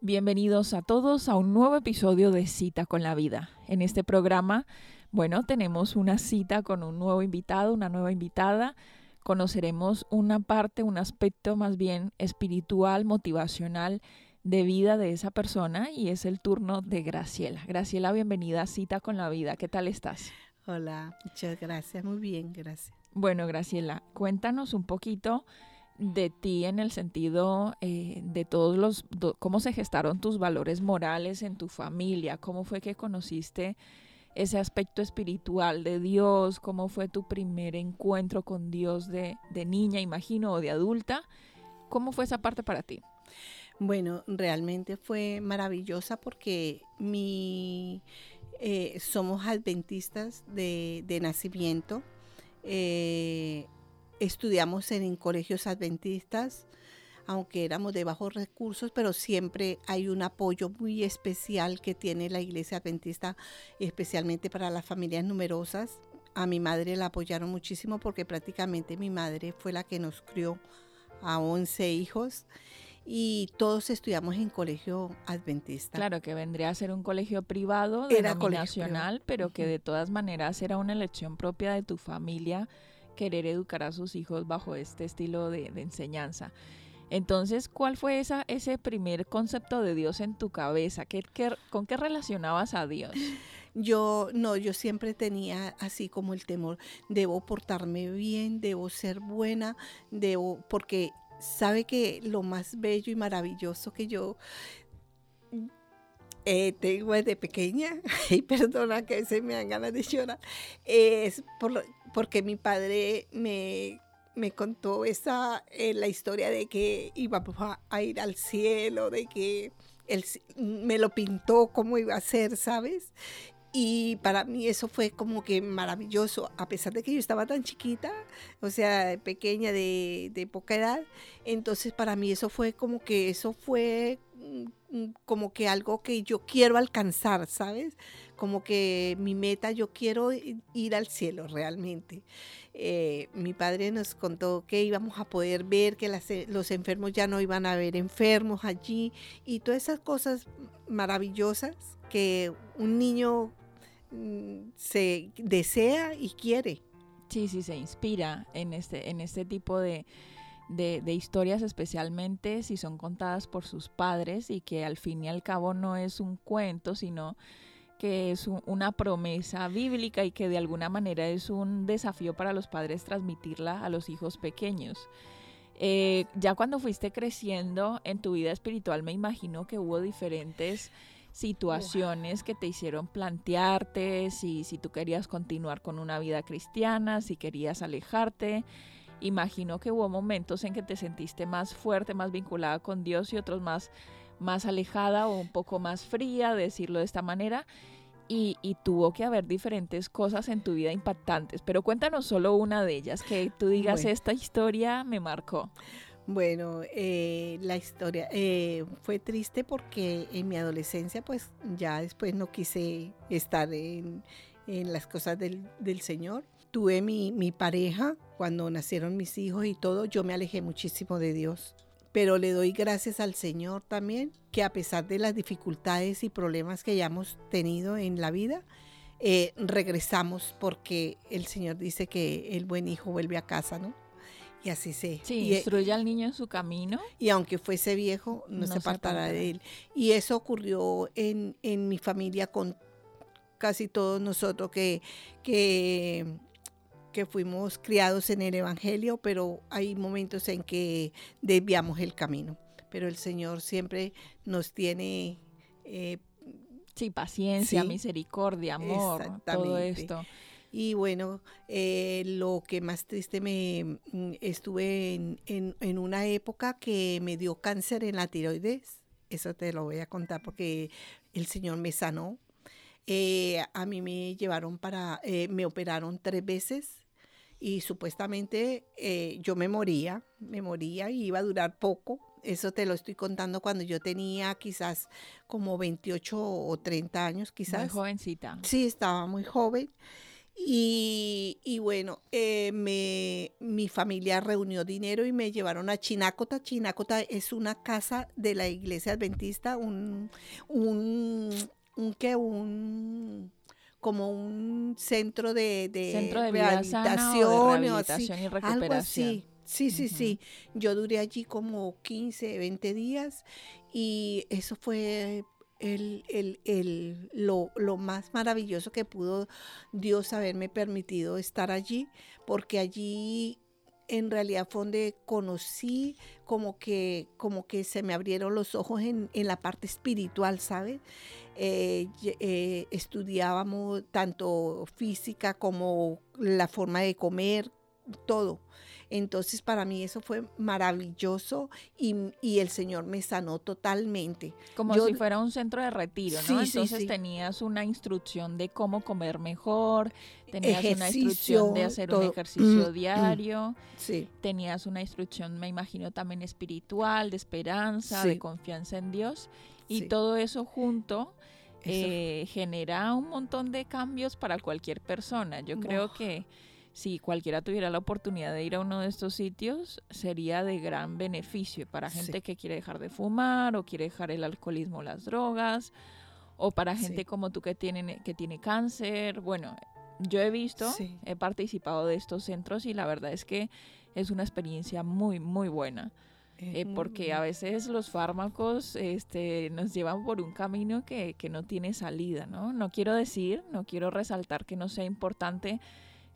Bienvenidos a todos a un nuevo episodio de Cita con la Vida. En este programa, bueno, tenemos una cita con un nuevo invitado, una nueva invitada. Conoceremos una parte, un aspecto más bien espiritual, motivacional de vida de esa persona y es el turno de Graciela. Graciela, bienvenida a Cita con la Vida. ¿Qué tal estás? Hola, muchas gracias. Muy bien, gracias. Bueno, Graciela, cuéntanos un poquito de ti en el sentido eh, de todos los, cómo se gestaron tus valores morales en tu familia, cómo fue que conociste ese aspecto espiritual de Dios, cómo fue tu primer encuentro con Dios de, niña, imagino, o de adulta, ¿cómo fue esa parte para ti? Bueno, realmente fue maravillosa porque mi, eh, somos adventistas de, de nacimiento. Eh, estudiamos en, colegios adventistas, aunque éramos de bajos recursos, pero siempre hay un apoyo muy especial que tiene la iglesia adventista, especialmente para las familias numerosas. A mi madre la apoyaron muchísimo porque prácticamente mi madre fue la que nos crió a 11 hijos y todos estudiamos en colegio adventista. Claro, que vendría a ser un colegio privado, de nacional, pero que de todas maneras era una elección propia de tu familia querer educar a sus hijos bajo este estilo de, enseñanza. Entonces, ¿cuál fue esa, ese primer concepto de Dios en tu cabeza? ¿Qué, con qué relacionabas a Dios? Yo no, yo siempre tenía así como el temor, debo portarme bien, debo ser buena, debo, porque sabe que lo más bello y maravilloso que yo eh, tengo desde pequeña, y perdona que se me dan ganas de llorar, es por, porque mi padre me, me contó esa, eh, la historia de que iba a ir al cielo, de que él me lo pintó cómo iba a ser, ¿sabes? Y para mí eso fue como que maravilloso, a pesar de que yo estaba tan chiquita, o sea, pequeña, de, de poca edad. Entonces para mí eso fue como que eso fue como que algo que yo quiero alcanzar, ¿sabes? Como que mi meta, yo quiero ir al cielo realmente. Eh, mi padre nos contó que íbamos a poder ver que los enfermos ya no iban a haber enfermos allí y todas esas cosas maravillosas que un niño mm, se desea y quiere. Sí, sí, se inspira en este, en este tipo de, de, historias, especialmente si son contadas por sus padres y que al fin y al cabo no es un cuento, sino que es una promesa bíblica y que de alguna manera es un desafío para los padres transmitirla a los hijos pequeños. Eh, ya cuando fuiste creciendo en tu vida espiritual, me imagino que hubo diferentes situaciones que te hicieron plantearte si, si tú querías continuar con una vida cristiana, si querías alejarte. Imagino que hubo momentos en que te sentiste más fuerte, más vinculada con Dios y otros más, más alejada o un poco más fría, decirlo de esta manera. Y, y, tuvo que haber diferentes cosas en tu vida impactantes, pero cuéntanos solo una de ellas, que tú digas, esta historia me marcó. Bueno, eh, la historia eh, fue triste porque en mi adolescencia, pues ya después no quise estar en, las cosas del, Señor. Tuve mi, mi pareja cuando nacieron mis hijos y todo, yo me alejé muchísimo de Dios. Pero le doy gracias al Señor también, que a pesar de las dificultades y problemas que hayamos tenido en la vida, eh, regresamos porque el Señor dice que el buen hijo vuelve a casa, ¿no? Y así se. Sí, instruye al niño en su camino. Y aunque fuese viejo, no, se apartará de él. Y eso ocurrió en, en, mi familia con casi todos nosotros, que, que que fuimos criados en el Evangelio, pero hay momentos en que desviamos el camino. Pero el Señor siempre nos tiene... Eh, sí, paciencia, misericordia, amor, todo esto. Y bueno, eh, lo que más triste me mm, estuve en, en, una época que me dio cáncer en la tiroides. Eso te lo voy a contar porque el Señor me sanó. Eh, a mí me llevaron para, eh, me operaron tres veces y supuestamente yo me moría, me moría y iba a durar poco. Eso te lo estoy contando cuando yo tenía quizás como 28 o 30 años, quizás. Muy jovencita. Sí, estaba muy joven. Y, bueno, eh, me, mi familia reunió dinero y me llevaron a Chinácota. Chinácota es una casa de la iglesia adventista, un, un, un, ¿qué? un como un centro de, de, rehabilitación, y recuperación. Sí, sí, sí. Yo duré allí como 15, 20 días y eso fue el, el, el, lo, lo, más maravilloso que pudo Dios haberme permitido estar allí, porque allí en realidad fue donde conocí como que, como que se me abrieron los ojos en, en la parte espiritual, ¿sabes? Eh, eh, estudiábamos tanto física como la forma de comer, todo. Entonces para mí eso fue maravilloso y, el Señor me sanó totalmente. Como si fuera un centro de retiro, ¿no? Entonces tenías una instrucción de cómo comer mejor, tenías una instrucción de hacer un ejercicio mm, mm. diario, tenías una instrucción, me imagino, también espiritual, de esperanza, de confianza en Dios y todo eso junto. Eh, genera un montón de cambios para cualquier persona. Yo creo que si cualquiera tuviera la oportunidad de ir a uno de estos sitios, sería de gran beneficio para gente que quiere dejar de fumar o quiere dejar el alcoholismo o las drogas, o para gente como tú que tiene, que tiene cáncer. Bueno, yo he visto, he participado de estos centros y la verdad es que es una experiencia muy, muy buena. Eh, porque a veces los fármacos este, nos llevan por un camino que, que no tiene salida, ¿no? No quiero decir, no quiero resaltar que no sea importante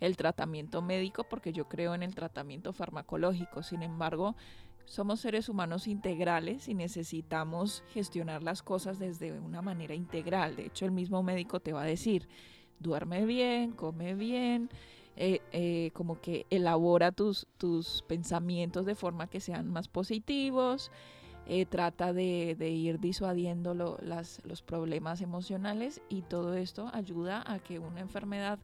el tratamiento médico porque yo creo en el tratamiento farmacológico. Sin embargo, somos seres humanos integrales y necesitamos gestionar las cosas desde una manera integral. De hecho, el mismo médico te va a decir, duerme bien, come bien, eh, eh, como que elabora tus, tus pensamientos de forma que sean más positivos. Eh, trata de, ir disuadiendo los problemas emocionales y todo esto ayuda a que una enfermedad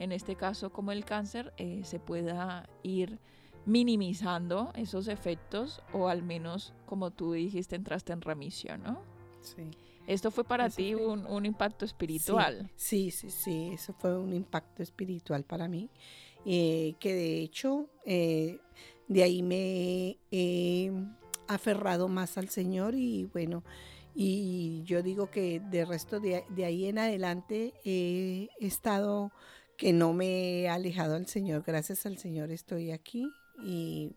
en este caso como el cáncer, eh, se pueda ir minimizando esos efectos o al menos, como tú dijiste, entraste en remisión, ¿no? Sí. Esto fue para ti un, impacto espiritual. Sí, sí, sí, eso fue un impacto espiritual para mí, eh, que de hecho eh, de ahí me he aferrado más al Señor y bueno, y yo digo que de resto de, de ahí en adelante he estado que no me he alejado al Señor. Gracias al Señor estoy aquí y,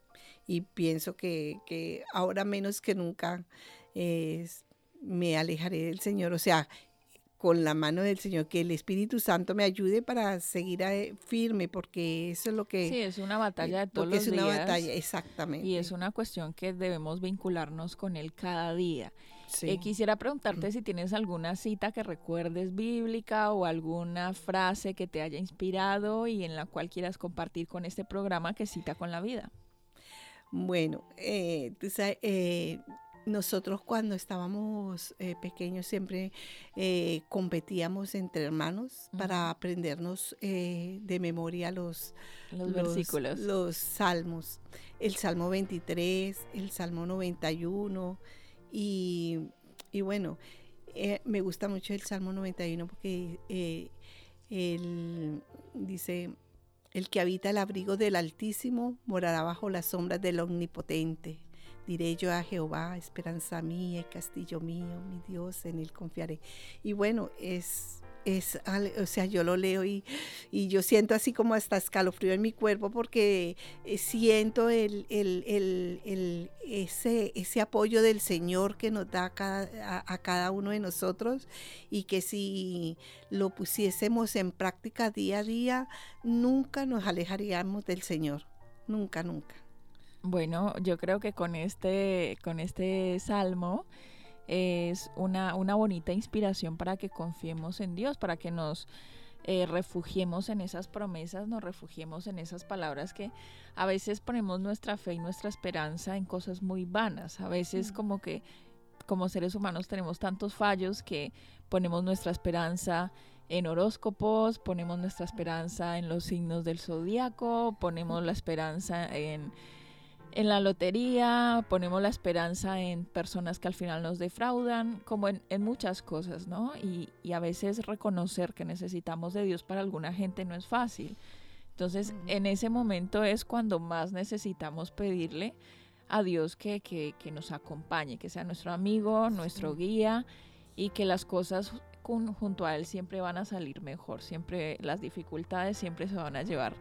pienso que, ahora menos que nunca me alejaré del Señor. O sea, con la mano del Señor, que el Espíritu Santo me ayude para seguir eh, firme, porque eso es lo que... Sí, es una batalla de todos los días. Es una batalla, exactamente. Y es una cuestión que debemos vincularnos con Él cada día. Eh, quisiera preguntarte si tienes alguna cita que recuerdes bíblica o alguna frase que te haya inspirado y en la cual quieras compartir con este programa que cita con la vida. Bueno, eh, eh, nosotros cuando estábamos pequeños siempre competíamos entre hermanos para aprendernos de memoria los, los, versículos. Los salmos. El Salmo 23, el Salmo 91 y, bueno, eh, me gusta mucho el Salmo 91 porque eh, dice, el que habita el abrigo del Altísimo morará bajo las sombras del Omnipotente. Diré yo a Jehová, esperanza mía y castillo mío, mi Dios, en él confiaré. Y bueno, es es, o sea, yo lo leo y, y, yo siento así como hasta escalofrío en mi cuerpo porque eh, siento el, el, el, ese, ese apoyo del Señor que nos da a cada, a, cada uno de nosotros y que si lo pusiésemos en práctica día a día, nunca nos alejaríamos del Señor, nunca, nunca. Bueno, yo creo que con este, con este salmo, es una, una bonita inspiración para que confiemos en Dios, para que nos eh, refugiemos en esas promesas, nos refugiemos en esas palabras que a veces ponemos nuestra fe y nuestra esperanza en cosas muy vanas. A veces como que como seres humanos tenemos tantos fallos que ponemos nuestra esperanza en horóscopos, ponemos nuestra esperanza en los signos del zodiaco, ponemos la esperanza en en la lotería, ponemos la esperanza en personas que al final nos defraudan, como en, muchas cosas, ¿no? Y, a veces reconocer que necesitamos de Dios para alguna gente no es fácil. Entonces, en ese momento es cuando más necesitamos pedirle a Dios que, que, nos acompañe, que sea nuestro amigo, nuestro guía y que las cosas junto a Él siempre van a salir mejor, siempre las dificultades siempre se van a llevar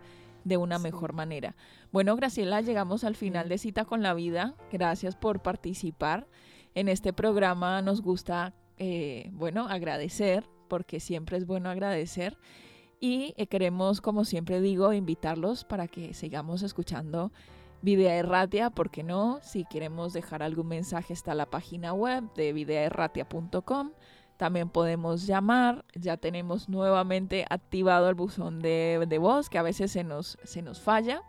de una mejor manera. Bueno, Graciela, llegamos al final de Cita con la Vida. Gracias por participar. En este programa nos gusta, eh, bueno, agradecer, porque siempre es bueno agradecer. Y eh, queremos, como siempre digo, invitarlos para que sigamos escuchando Videa Erratia, ¿por qué no? Si queremos dejar algún mensaje está la página web de videaerratia.com. También podemos llamar, ya tenemos nuevamente activado el buzón de, voz que a veces se nos, se nos falla,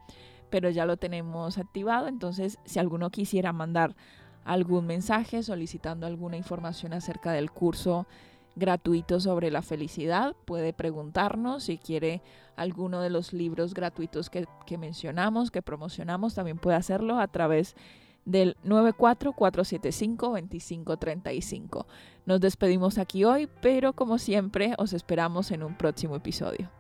pero ya lo tenemos activado. Entonces, si alguno quisiera mandar algún mensaje solicitando alguna información acerca del curso gratuito sobre la felicidad, puede preguntarnos si quiere alguno de los libros gratuitos que, que mencionamos, que promocionamos, también puede hacerlo a través de del 94475-2535. Nos despedimos aquí hoy, pero como siempre os esperamos en un próximo episodio.